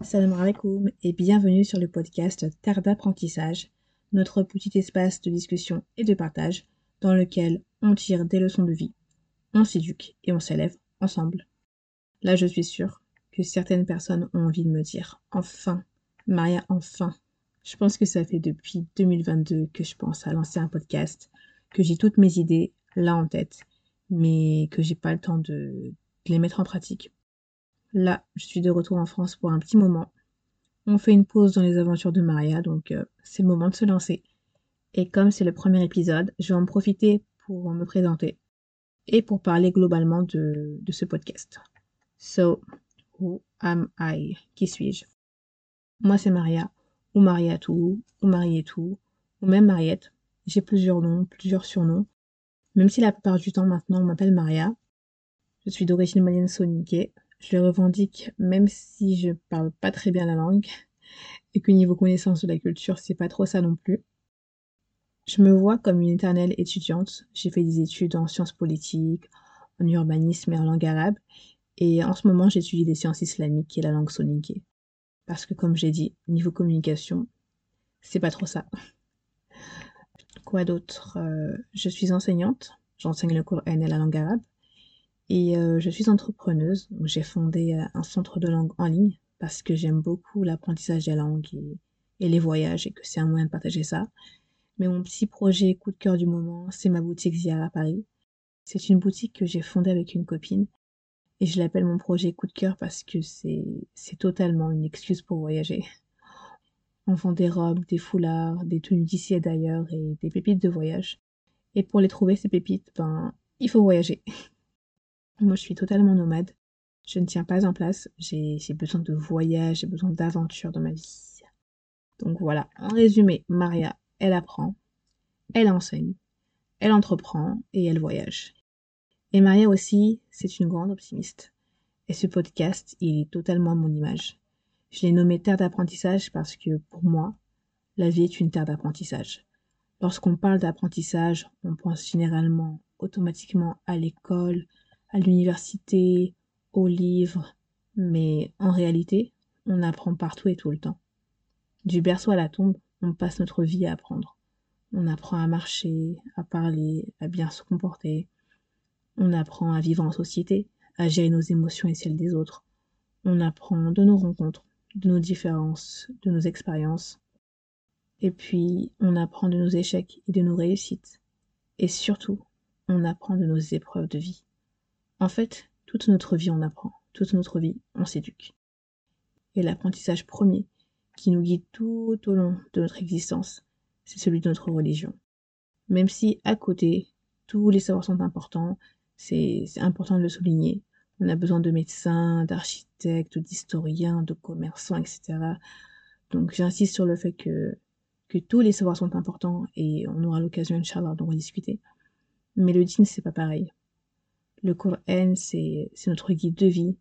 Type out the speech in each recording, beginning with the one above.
Salam alaikum et bienvenue sur le podcast Terre d'apprentissage, notre petit espace de discussion et de partage dans lequel on tire des leçons de vie, on s'éduque et on s'élève ensemble. Là, je suis sûre que certaines personnes ont envie de me dire enfin, Maria, enfin. Je pense que ça fait depuis 2022 que je pense à lancer un podcast, que j'ai toutes mes idées là en tête, mais que j'ai pas le temps de, de les mettre en pratique. Là, je suis de retour en France pour un petit moment. On fait une pause dans les aventures de Maria, donc euh, c'est le moment de se lancer. Et comme c'est le premier épisode, je vais en profiter pour me présenter et pour parler globalement de, ce podcast. So, who am I? Qui suis-je? Moi, c'est Maria, ou Mariatou, ou Marietou, ou même Mariette. J'ai plusieurs noms, plusieurs surnoms. Même si la plupart du temps maintenant on m'appelle Maria. Je suis d'origine malienne sonique. Je le revendique même si je parle pas très bien la langue et que niveau connaissance de la culture, c'est pas trop ça non plus. Je me vois comme une éternelle étudiante. J'ai fait des études en sciences politiques, en urbanisme et en langue arabe. Et en ce moment, j'étudie des sciences islamiques et la langue sonique. Parce que comme j'ai dit, niveau communication, c'est pas trop ça. Quoi d'autre euh, Je suis enseignante. J'enseigne le cours N et la langue arabe. Et euh, je suis entrepreneuse. J'ai fondé euh, un centre de langue en ligne parce que j'aime beaucoup l'apprentissage des langues et, et, les voyages et que c'est un moyen de partager ça. Mais mon petit projet coup de cœur du moment, c'est ma boutique Zia à Paris. C'est une boutique que j'ai fondée avec une copine et je l'appelle mon projet coup de cœur parce que c'est, c'est totalement une excuse pour voyager. On vend des robes, des foulards, des tenues d'ici et d'ailleurs et des pépites de voyage. Et pour les trouver, ces pépites, ben, il faut voyager. Moi, je suis totalement nomade. Je ne tiens pas en place. J'ai besoin de voyage, j'ai besoin d'aventure dans ma vie. Donc voilà, en résumé, Maria, elle apprend, elle enseigne, elle entreprend et elle voyage. Et Maria aussi, c'est une grande optimiste. Et ce podcast, il est totalement à mon image. Je l'ai nommé terre d'apprentissage parce que pour moi, la vie est une terre d'apprentissage. Lorsqu'on parle d'apprentissage, on pense généralement automatiquement à l'école, à l'université, aux livres, mais en réalité, on apprend partout et tout le temps. Du berceau à la tombe, on passe notre vie à apprendre. On apprend à marcher, à parler, à bien se comporter. On apprend à vivre en société, à gérer nos émotions et celles des autres. On apprend de nos rencontres, de nos différences, de nos expériences. Et puis, on apprend de nos échecs et de nos réussites. Et surtout, on apprend de nos épreuves de vie. En fait, toute notre vie on apprend, toute notre vie on s'éduque. Et l'apprentissage premier qui nous guide tout au long de notre existence, c'est celui de notre religion. Même si à côté, tous les savoirs sont importants, c'est important de le souligner. On a besoin de médecins, d'architectes, d'historiens, de commerçants, etc. Donc j'insiste sur le fait que, tous les savoirs sont importants et on aura l'occasion, Inch'Allah, d'en rediscuter. Mais le dîner, c'est pas pareil. Le Coran, c'est notre guide de vie.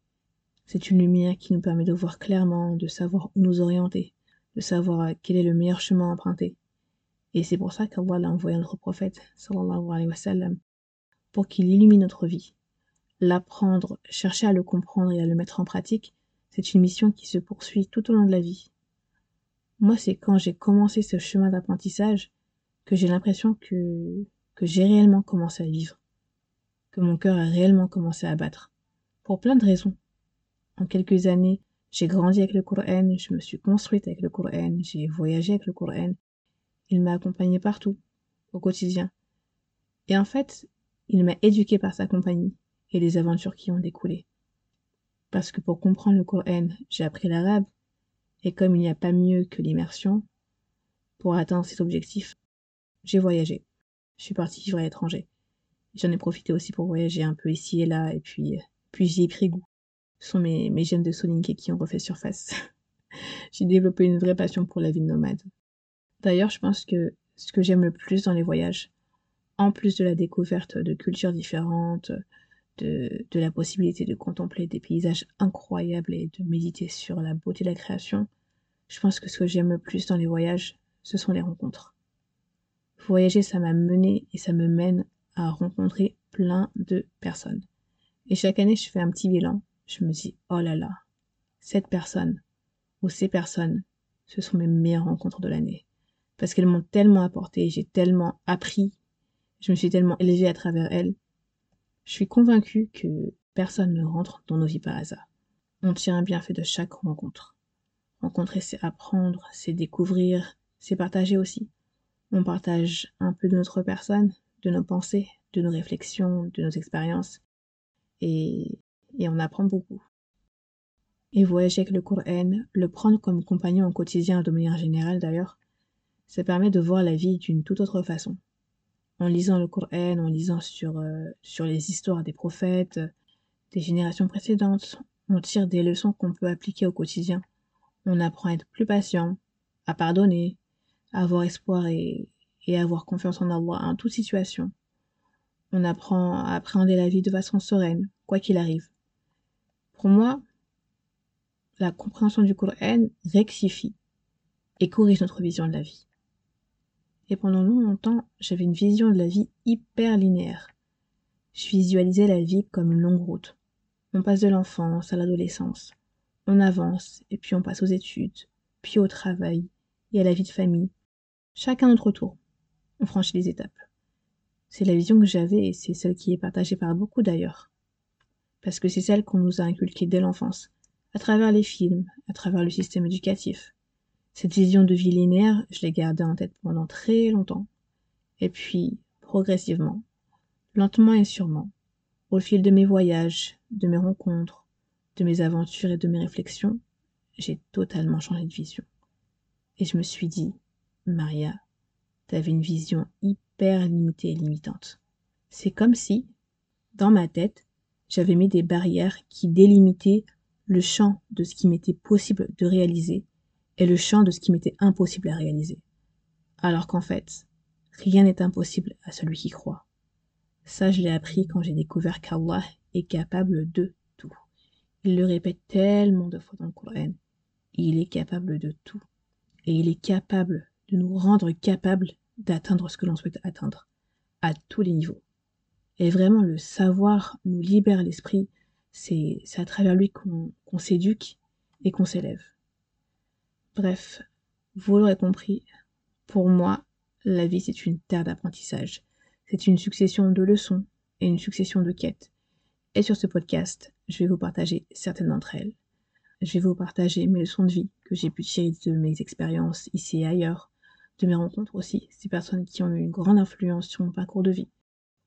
C'est une lumière qui nous permet de voir clairement, de savoir où nous orienter, de savoir quel est le meilleur chemin à emprunter. Et c'est pour ça qu'Allah a envoyé notre prophète, sallallahu alayhi wa sallam, pour qu'il illumine notre vie. L'apprendre, chercher à le comprendre et à le mettre en pratique, c'est une mission qui se poursuit tout au long de la vie. Moi, c'est quand j'ai commencé ce chemin d'apprentissage que j'ai l'impression que, que j'ai réellement commencé à vivre que mon cœur a réellement commencé à battre. Pour plein de raisons. En quelques années, j'ai grandi avec le Coran, je me suis construite avec le Coran, j'ai voyagé avec le Coran. Il m'a accompagné partout, au quotidien. Et en fait, il m'a éduqué par sa compagnie et les aventures qui ont découlé. Parce que pour comprendre le Coran, j'ai appris l'arabe, et comme il n'y a pas mieux que l'immersion, pour atteindre cet objectif, j'ai voyagé. Je suis partie vivre à l'étranger. J'en ai profité aussi pour voyager un peu ici et là, et puis, puis j'y ai pris goût. Ce sont mes, gènes de Solinké qui ont refait surface. J'ai développé une vraie passion pour la vie de nomade. D'ailleurs, je pense que ce que j'aime le plus dans les voyages, en plus de la découverte de cultures différentes, de, de la possibilité de contempler des paysages incroyables et de méditer sur la beauté de la création, je pense que ce que j'aime le plus dans les voyages, ce sont les rencontres. Voyager, ça m'a mené et ça me mène à rencontrer plein de personnes. Et chaque année, je fais un petit bilan. Je me dis, oh là là, cette personne, où ces personnes, ce sont mes meilleures rencontres de l'année. Parce qu'elles m'ont tellement apporté, j'ai tellement appris, je me suis tellement élevée à travers elles. Je suis convaincue que personne ne rentre dans nos vies par hasard. On tire un bienfait de chaque rencontre. Rencontrer, c'est apprendre, c'est découvrir, c'est partager aussi. On partage un peu de notre personne, de nos pensées, de nos réflexions, de nos expériences. Et, on apprend beaucoup. Et voyager avec le Coran, le prendre comme compagnon au quotidien de manière générale d'ailleurs, ça permet de voir la vie d'une toute autre façon. En lisant le Coran, en lisant sur, euh, sur les histoires des prophètes, des générations précédentes, on tire des leçons qu'on peut appliquer au quotidien. On apprend à être plus patient, à pardonner, à avoir espoir et, et avoir confiance en Allah en toute situation. On apprend à appréhender la vie de façon sereine, quoi qu'il arrive. Pour moi, la compréhension du Coran rectifie et corrige notre vision de la vie. Et pendant longtemps, j'avais une vision de la vie hyper linéaire. Je visualisais la vie comme une longue route. On passe de l'enfance à l'adolescence. On avance, et puis on passe aux études, puis au travail, et à la vie de famille. Chacun notre tour. On franchit les étapes. C'est la vision que j'avais, et c'est celle qui est partagée par beaucoup d'ailleurs. Parce que c'est celle qu'on nous a inculquée dès l'enfance, à travers les films, à travers le système éducatif. Cette vision de vie linéaire, je l'ai gardée en tête pendant très longtemps. Et puis, progressivement, lentement et sûrement, au fil de mes voyages, de mes rencontres, de mes aventures et de mes réflexions, j'ai totalement changé de vision. Et je me suis dit, Maria, t'avais une vision hyper limitée et limitante. C'est comme si, dans ma tête, j'avais mis des barrières qui délimitaient le champ de ce qui m'était possible de réaliser et le champ de ce qui m'était impossible à réaliser. Alors qu'en fait, rien n'est impossible à celui qui croit. Ça, je l'ai appris quand j'ai découvert qu'Allah est capable de tout. Il le répète tellement de fois dans le Coran. Il est capable de tout. Et il est capable de nous rendre capables d'atteindre ce que l'on souhaite atteindre, à tous les niveaux. Et vraiment, le savoir nous libère l'esprit. C'est à travers lui qu'on s'éduque et qu'on s'élève. Bref, vous l'aurez compris, pour moi, la vie c'est une terre d'apprentissage. C'est une succession de leçons et une succession de quêtes. Et sur ce podcast, je vais vous partager certaines d'entre elles. Je vais vous partager mes leçons de vie que j'ai pu tirer de mes expériences ici et ailleurs, de mes rencontres aussi, ces personnes qui ont eu une grande influence sur mon parcours de vie.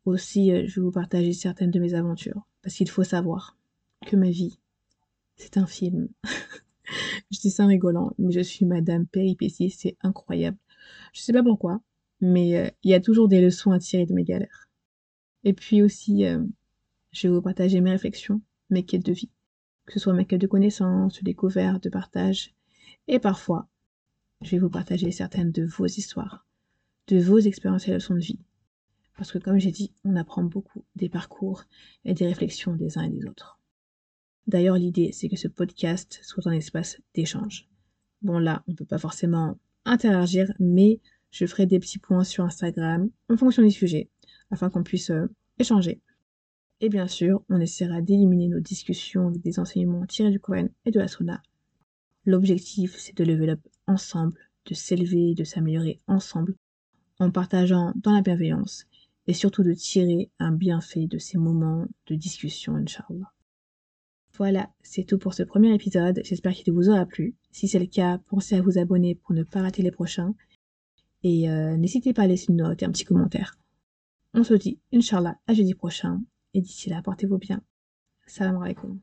Aussi, euh, je vais vous partager certaines de mes aventures, parce qu'il faut savoir que ma vie, c'est un film. je dis ça en rigolant, mais je suis Madame Péripétie, c'est incroyable. Je sais pas pourquoi, mais euh, il y a toujours des leçons à tirer de mes galères. Et puis aussi, euh, je vais vous partager mes réflexions, mes quêtes de vie, que ce soit mes quêtes de connaissances, de découvertes, de partage, et parfois, je vais vous partager certaines de vos histoires, de vos expériences et leçons de vie. Parce que comme j'ai dit, on apprend beaucoup des parcours et des réflexions des uns et des autres. D'ailleurs, l'idée, c'est que ce podcast soit un espace d'échange. Bon, là, on ne peut pas forcément interagir, mais je ferai des petits points sur Instagram en fonction des sujets, afin qu'on puisse euh, échanger. Et bien sûr, on essaiera d'éliminer nos discussions avec des enseignements tirés du Coran et de la Sunna. L'objectif, c'est de lever up ensemble, de s'élever, de s'améliorer ensemble, en partageant dans la bienveillance, et surtout de tirer un bienfait de ces moments de discussion, Inch'Allah. Voilà, c'est tout pour ce premier épisode. J'espère qu'il vous aura plu. Si c'est le cas, pensez à vous abonner pour ne pas rater les prochains. Et euh, n'hésitez pas à laisser une note et un petit commentaire. On se dit, Inch'Allah, à jeudi prochain. Et d'ici là, portez-vous bien. Salam alaikum.